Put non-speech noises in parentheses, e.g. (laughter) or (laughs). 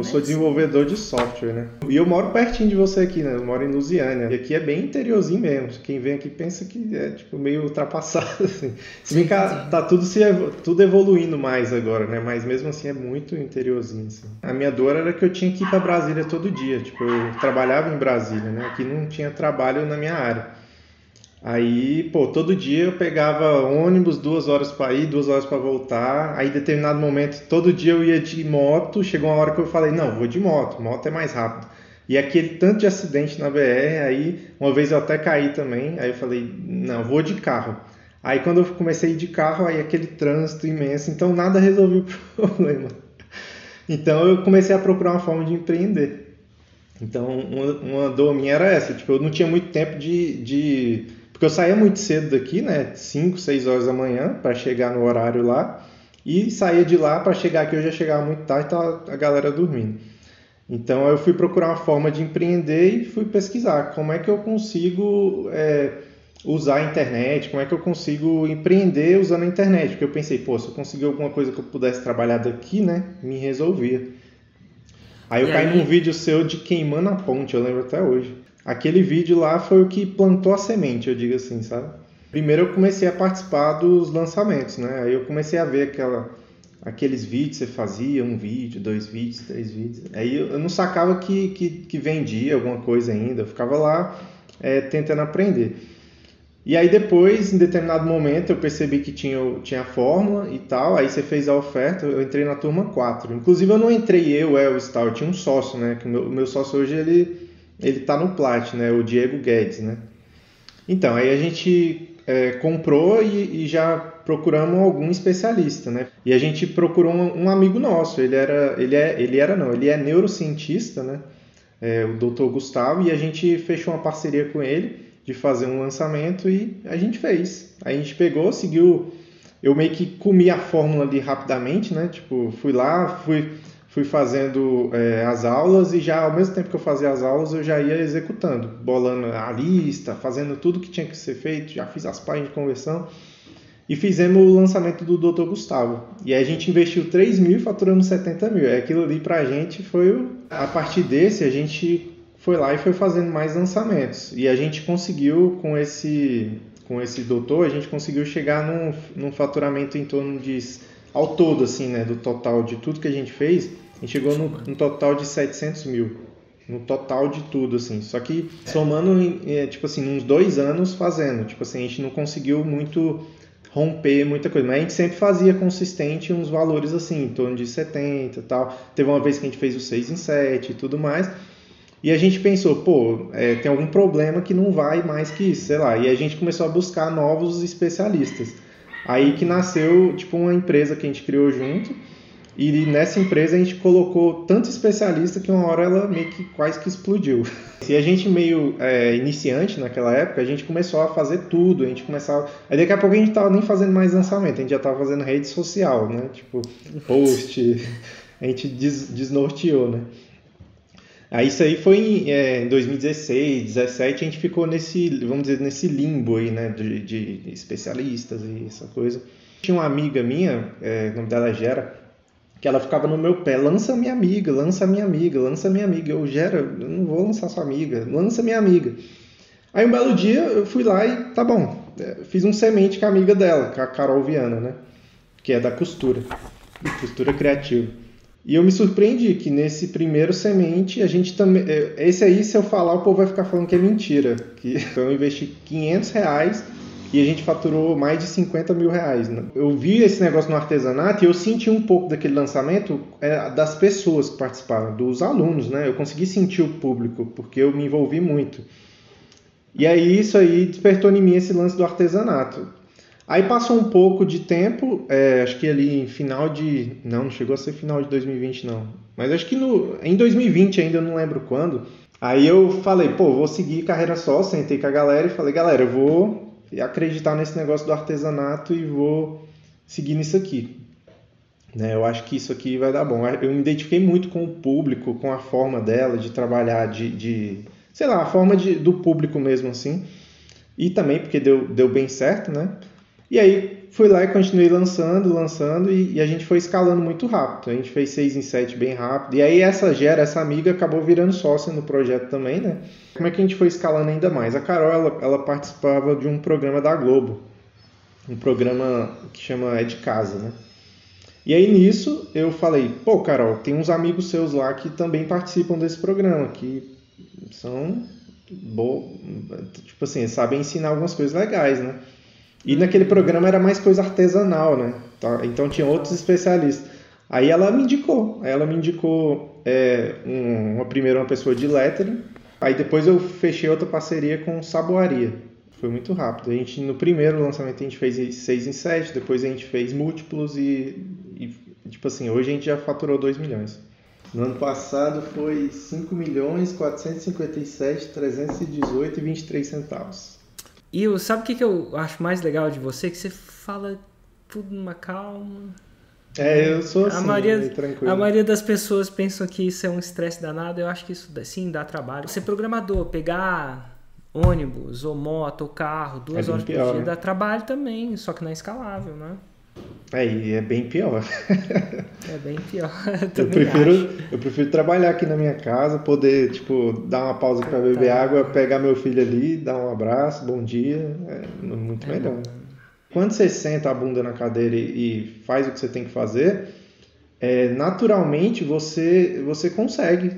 eu sou desenvolvedor de software, né? E eu moro pertinho de você aqui, né? Eu moro em Lusiânia. E aqui é bem interiorzinho mesmo. Quem vem aqui pensa que é tipo meio ultrapassado, (laughs) assim. Se bem que tá tudo, se, tudo evoluindo mais agora, né? Mas mesmo assim é muito interiorzinho, assim. A minha dor era que eu tinha que ir para Brasília todo dia. Tipo, eu trabalhava em Brasília, né? Aqui não tinha trabalho na minha área. Aí, pô, todo dia eu pegava ônibus, duas horas para ir, duas horas para voltar. Aí, em determinado momento, todo dia eu ia de moto. Chegou uma hora que eu falei: não, vou de moto, moto é mais rápido. E aquele tanto de acidente na BR, aí uma vez eu até caí também. Aí eu falei: não, vou de carro. Aí, quando eu comecei a ir de carro, aí aquele trânsito imenso, então nada resolveu o (laughs) problema. Então, eu comecei a procurar uma forma de empreender. Então, uma, uma dor minha era essa: tipo, eu não tinha muito tempo de, de porque eu saía muito cedo daqui, né? 5, 6 horas da manhã para chegar no horário lá. E saía de lá para chegar aqui, eu já chegava muito tarde, tá a galera dormindo. Então eu fui procurar uma forma de empreender e fui pesquisar como é que eu consigo é, usar a internet, como é que eu consigo empreender usando a internet. Porque eu pensei, pô, se eu conseguir alguma coisa que eu pudesse trabalhar daqui, né, me resolvia. Aí eu e caí aí? num vídeo seu de queimando a ponte, eu lembro até hoje aquele vídeo lá foi o que plantou a semente, eu digo assim, sabe? Primeiro eu comecei a participar dos lançamentos, né? Aí eu comecei a ver aquela, aqueles vídeos, você fazia um vídeo, dois vídeos, três vídeos. Aí eu, não sacava que, que, que, vendia alguma coisa ainda, eu ficava lá é, tentando aprender. E aí depois, em determinado momento, eu percebi que tinha, tinha a fórmula e tal, aí você fez a oferta, eu entrei na turma 4. Inclusive eu não entrei eu, tal, eu tinha um sócio, né? Que o meu, o meu sócio hoje, ele ele está no Plat, né? O Diego Guedes, né? Então, aí a gente é, comprou e, e, já procuramos algum especialista, né? E a gente procurou um, um, amigo nosso, ele era, ele é, ele era não, ele é neurocientista, né? É, o Dr. Gustavo, e a gente fechou uma parceria com ele de fazer um lançamento e a gente fez. Aí a gente pegou, seguiu, eu meio que comi a fórmula ali rapidamente, né? Tipo, fui lá, fui fui fazendo é, as aulas e já ao mesmo tempo que eu fazia as aulas eu já ia executando, bolando a lista, fazendo tudo que tinha que ser feito, já fiz as páginas de conversão e fizemos o lançamento do Dr. Gustavo. E a gente investiu 3 mil e faturamos 70 mil. É aquilo ali pra gente foi. A partir desse a gente foi lá e foi fazendo mais lançamentos. E a gente conseguiu com esse com esse doutor, a gente conseguiu chegar num, num faturamento em torno de ao todo, assim, né, do total de tudo que a gente fez, a gente chegou no, no total de 700 mil. No total de tudo, assim. Só que somando, é, tipo assim, uns dois anos fazendo. Tipo assim, a gente não conseguiu muito romper muita coisa. Mas a gente sempre fazia consistente uns valores assim, em torno de 70 e tal. Teve uma vez que a gente fez o 6 em 7 e tudo mais. E a gente pensou, pô, é, tem algum problema que não vai mais que isso, sei lá. E a gente começou a buscar novos especialistas. Aí que nasceu tipo uma empresa que a gente criou junto. E nessa empresa a gente colocou tanto especialista que uma hora ela meio que quase que explodiu. (laughs) E a gente meio é, iniciante naquela época, a gente começou a fazer tudo, a gente começava... Aí daqui a pouco a gente tava nem fazendo mais lançamento, a gente já tava fazendo rede social, né? Tipo, (laughs) post, a gente des desnorteou, né? Aí isso aí foi em, é, em 2016, 2017, a gente ficou nesse, vamos dizer, nesse limbo aí, né, de, de especialistas e essa coisa. Tinha uma amiga minha, é, o nome dela é Gera, que ela ficava no meu pé, lança minha amiga, lança minha amiga, lança minha amiga. Eu, Gera, eu não vou lançar sua amiga, lança minha amiga. Aí um belo dia eu fui lá e, tá bom, é, fiz um semente com a amiga dela, com a Carol Viana, né, que é da costura, costura criativa. E eu me surpreendi que nesse primeiro semente a gente também. É, esse aí, se eu falar, o povo vai ficar falando que é mentira. Que (laughs) eu investi 500 reais e a gente faturou mais de 50 mil reais. Né? Eu vi esse negócio no artesanato e eu senti um pouco daquele lançamento é, das pessoas que participaram, dos alunos, né? Eu consegui sentir o público, porque eu me envolvi muito. E aí isso aí despertou em mim esse lance do artesanato. Aí passou um pouco de tempo, é, acho que ali em final de. Não, não chegou a ser final de 2020, não. Mas acho que no, em 2020 ainda, eu não lembro quando. Aí eu falei, pô, vou seguir carreira só, sentei com a galera e falei, galera, eu vou acreditar nesse negócio do artesanato e vou seguir nisso aqui. Né, eu acho que isso aqui vai dar bom. Eu me identifiquei muito com o público, com a forma dela de trabalhar, de, de sei lá, a forma de, do público mesmo assim. E também porque deu, deu bem certo, né? E aí fui lá e continuei lançando, lançando, e, e, a gente foi escalando muito rápido. A gente fez 6 em 7 bem rápido. E aí essa Gera, essa amiga, acabou virando sócia no projeto também, né? Como é que a gente foi escalando ainda mais? A Carol, ela, ela participava de um programa da Globo. Um programa que chama É de Casa, né? E aí nisso eu falei, pô, Carol, tem uns amigos seus lá que também participam desse programa, que são bo... tipo assim, sabem ensinar algumas coisas legais, né? E naquele programa era mais coisa artesanal, né? Tá, então tinha outros especialistas. Aí ela me indicou, ela me indicou é, um, uma primeira uma pessoa de lettering, aí depois eu fechei outra parceria com saboaria. Foi muito rápido. A gente no primeiro lançamento a gente fez 6 em 7, depois a gente fez múltiplos e, e tipo assim, hoje a gente já faturou 2 milhões. No ano passado foi 5 milhões 457 318 e 23 centavos. E eu, sabe o que, que eu acho mais legal de você? Que você fala tudo numa calma. É, eu sou assim, a maioria, tranquilo. A maioria das pessoas pensam que isso é um estresse danado. Eu acho que isso sim dá trabalho. Ser programador, pegar ônibus ou moto ou carro duas é horas pior, por dia né? dá trabalho também, só que não é escalável, né? É, e é bem pior. É bem pior. (laughs) Eu, eu prefiro, eu prefiro trabalhar aqui na minha casa, poder, tipo, dar uma pausa para beber tá. água, pegar meu filho ali, dar um abraço, bom dia. É muito é melhor. Bom. Quando você senta a bunda na cadeira e faz o que você tem que fazer, é, naturalmente você, você consegue